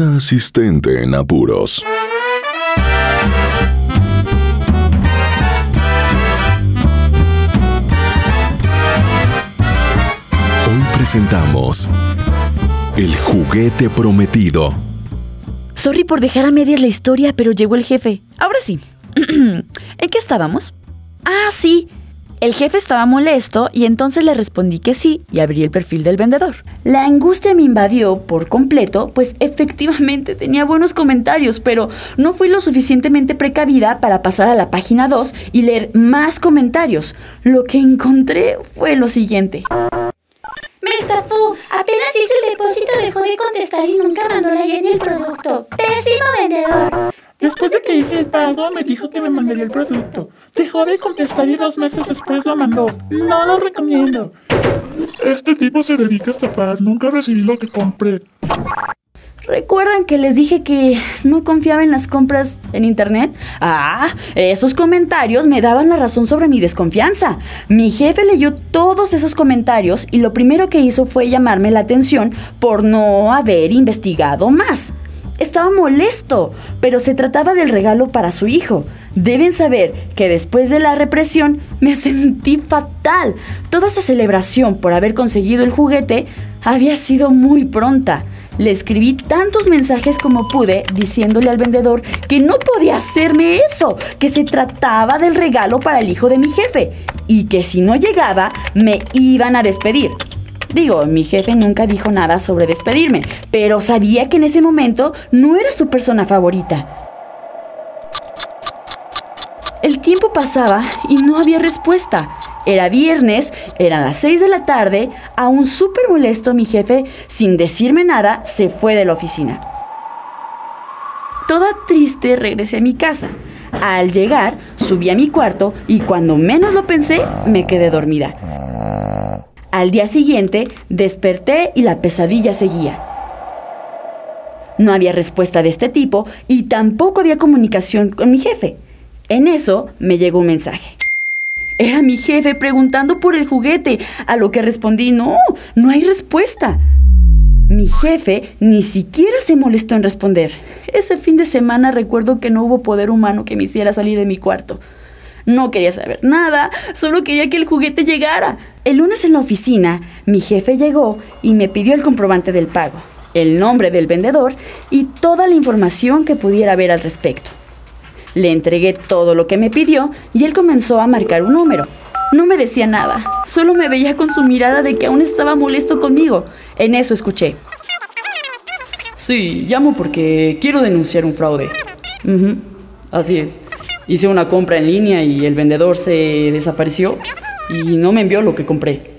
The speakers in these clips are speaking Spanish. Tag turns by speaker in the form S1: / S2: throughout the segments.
S1: Una asistente en apuros. Hoy presentamos El juguete prometido.
S2: Sorry por dejar a medias la historia, pero llegó el jefe. Ahora sí. ¿En qué estábamos? Ah, sí. El jefe estaba molesto y entonces le respondí que sí y abrí el perfil del vendedor. La angustia me invadió por completo, pues efectivamente tenía buenos comentarios, pero no fui lo suficientemente precavida para pasar a la página 2 y leer más comentarios. Lo que encontré fue lo siguiente.
S3: Me estafó. Apenas hice el depósito, dejó de contestar y nunca mandó la el producto. Pésimo vendedor.
S4: Que hice el pago, me dijo que me mandaría el producto. Dejó de contestar y dos meses después lo mandó. No lo recomiendo. Este tipo se dedica a estafar. Nunca recibí lo que compré.
S2: ¿Recuerdan que les dije que no confiaba en las compras en internet? Ah, esos comentarios me daban la razón sobre mi desconfianza. Mi jefe leyó todos esos comentarios y lo primero que hizo fue llamarme la atención por no haber investigado más. Estaba molesto, pero se trataba del regalo para su hijo. Deben saber que después de la represión me sentí fatal. Toda esa celebración por haber conseguido el juguete había sido muy pronta. Le escribí tantos mensajes como pude diciéndole al vendedor que no podía hacerme eso, que se trataba del regalo para el hijo de mi jefe y que si no llegaba me iban a despedir. Digo, mi jefe nunca dijo nada sobre despedirme, pero sabía que en ese momento no era su persona favorita. El tiempo pasaba y no había respuesta. Era viernes, eran las 6 de la tarde, aún súper molesto mi jefe, sin decirme nada, se fue de la oficina. Toda triste regresé a mi casa. Al llegar, subí a mi cuarto y cuando menos lo pensé, me quedé dormida. Al día siguiente, desperté y la pesadilla seguía. No había respuesta de este tipo y tampoco había comunicación con mi jefe. En eso me llegó un mensaje. Era mi jefe preguntando por el juguete, a lo que respondí, no, no hay respuesta. Mi jefe ni siquiera se molestó en responder. Ese fin de semana recuerdo que no hubo poder humano que me hiciera salir de mi cuarto. No quería saber nada, solo quería que el juguete llegara. El lunes en la oficina, mi jefe llegó y me pidió el comprobante del pago, el nombre del vendedor y toda la información que pudiera haber al respecto. Le entregué todo lo que me pidió y él comenzó a marcar un número. No me decía nada, solo me veía con su mirada de que aún estaba molesto conmigo. En eso escuché. Sí, llamo porque quiero denunciar un fraude. así es. Hice una compra en línea y el vendedor se desapareció y no me envió lo que compré.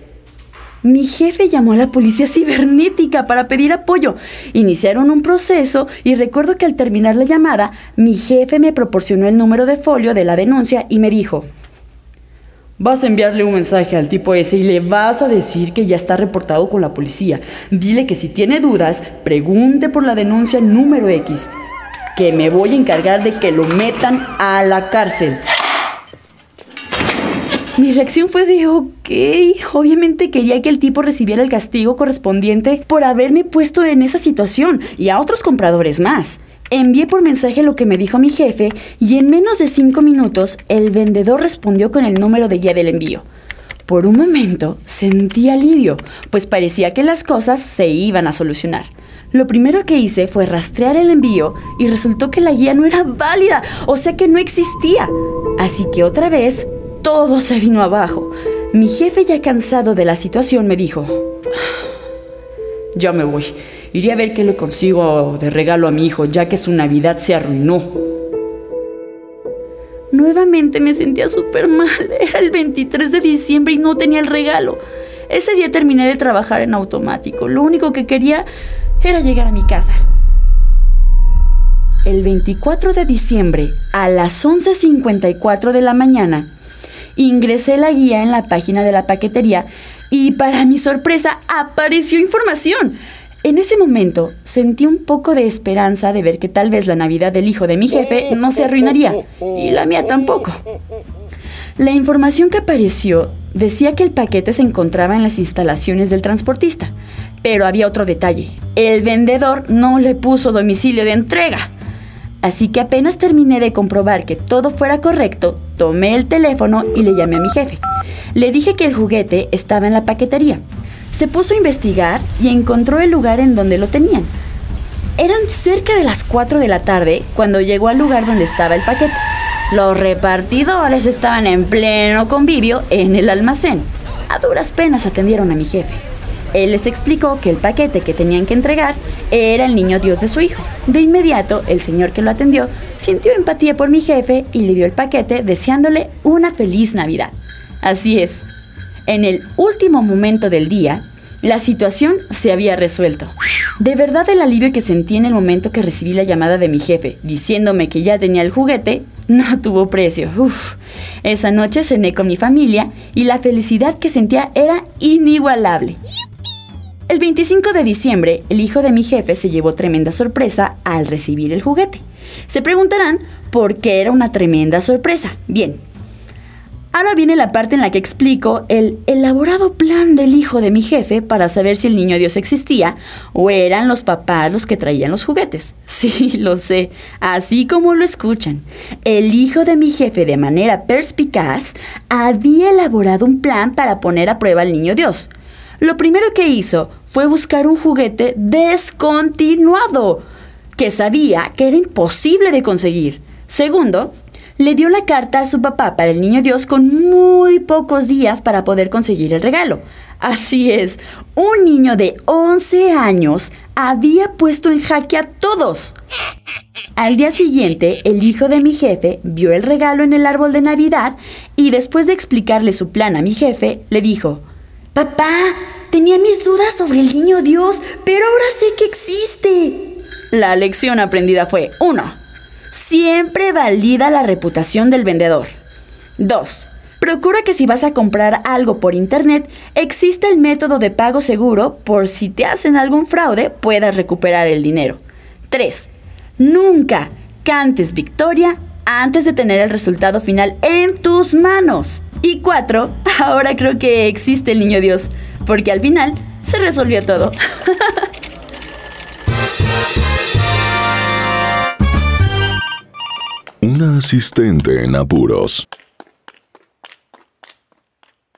S2: Mi jefe llamó a la policía cibernética para pedir apoyo. Iniciaron un proceso y recuerdo que al terminar la llamada, mi jefe me proporcionó el número de folio de la denuncia y me dijo, Vas a enviarle un mensaje al tipo ese y le vas a decir que ya está reportado con la policía. Dile que si tiene dudas, pregunte por la denuncia número X, que me voy a encargar de que lo metan a la cárcel. Mi reacción fue de ok. Obviamente quería que el tipo recibiera el castigo correspondiente por haberme puesto en esa situación y a otros compradores más. Envié por mensaje lo que me dijo mi jefe y en menos de cinco minutos el vendedor respondió con el número de guía del envío. Por un momento sentí alivio, pues parecía que las cosas se iban a solucionar. Lo primero que hice fue rastrear el envío y resultó que la guía no era válida, o sea que no existía. Así que otra vez todo se vino abajo. Mi jefe, ya cansado de la situación, me dijo, ya me voy. Iré a ver qué le consigo de regalo a mi hijo, ya que su Navidad se arruinó. Nuevamente me sentía súper mal. Era el 23 de diciembre y no tenía el regalo. Ese día terminé de trabajar en automático. Lo único que quería era llegar a mi casa. El 24 de diciembre, a las 11.54 de la mañana, ingresé la guía en la página de la paquetería y para mi sorpresa apareció información. En ese momento sentí un poco de esperanza de ver que tal vez la Navidad del hijo de mi jefe no se arruinaría y la mía tampoco. La información que apareció decía que el paquete se encontraba en las instalaciones del transportista, Pero había otro detalle. El vendedor no le puso domicilio de entrega. Así que apenas terminé de comprobar que todo fuera correcto, tomé el teléfono y le llamé a mi jefe. Le dije que el juguete estaba en la paquetería. Se puso a investigar y encontró el lugar en donde lo tenían. Eran cerca de las 4 de la tarde cuando llegó al lugar donde estaba el paquete. Los repartidores estaban en pleno convivio en el almacén. A duras penas atendieron a mi jefe. Él les explicó que el paquete que tenían que entregar era el niño Dios de su hijo. De inmediato, el señor que lo atendió sintió empatía por mi jefe y le dio el paquete deseándole una feliz Navidad. Así es, en el último momento del día, la situación se había resuelto. De verdad el alivio que sentí en el momento que recibí la llamada de mi jefe, diciéndome que ya tenía el juguete, no tuvo precio. Esa noche cené con mi familia y la felicidad que sentía era inigualable. El 25 de diciembre, el hijo de mi jefe se llevó tremenda sorpresa al recibir el juguete. Se preguntarán por qué era una tremenda sorpresa. Bien, ahora viene la parte en la que explico el elaborado plan del hijo de mi jefe para saber si el niño Dios existía o eran los papás los que traían los juguetes. Sí, lo sé, así como lo escuchan. El hijo de mi jefe, de manera perspicaz, había elaborado un plan para poner a prueba al niño Dios. Lo primero que hizo fue buscar un juguete descontinuado, que sabía que era imposible de conseguir. Segundo, le dio la carta a su papá para el niño Dios con muy pocos días para poder conseguir el regalo. Así es, un niño de 11 años había puesto en jaque a todos. Al día siguiente, el hijo de mi jefe vio el regalo en el árbol de Navidad y después de explicarle su plan a mi jefe, le dijo,
S3: Papá, dudas sobre el niño Dios, pero ahora sé que existe.
S2: La lección aprendida fue 1. Siempre valida la reputación del vendedor. 2. Procura que si vas a comprar algo por internet, exista el método de pago seguro por si te hacen algún fraude puedas recuperar el dinero. 3. Nunca cantes victoria antes de tener el resultado final en tus manos. Y cuatro, ahora creo que existe el niño Dios, porque al final se resolvió todo.
S1: Una asistente en apuros.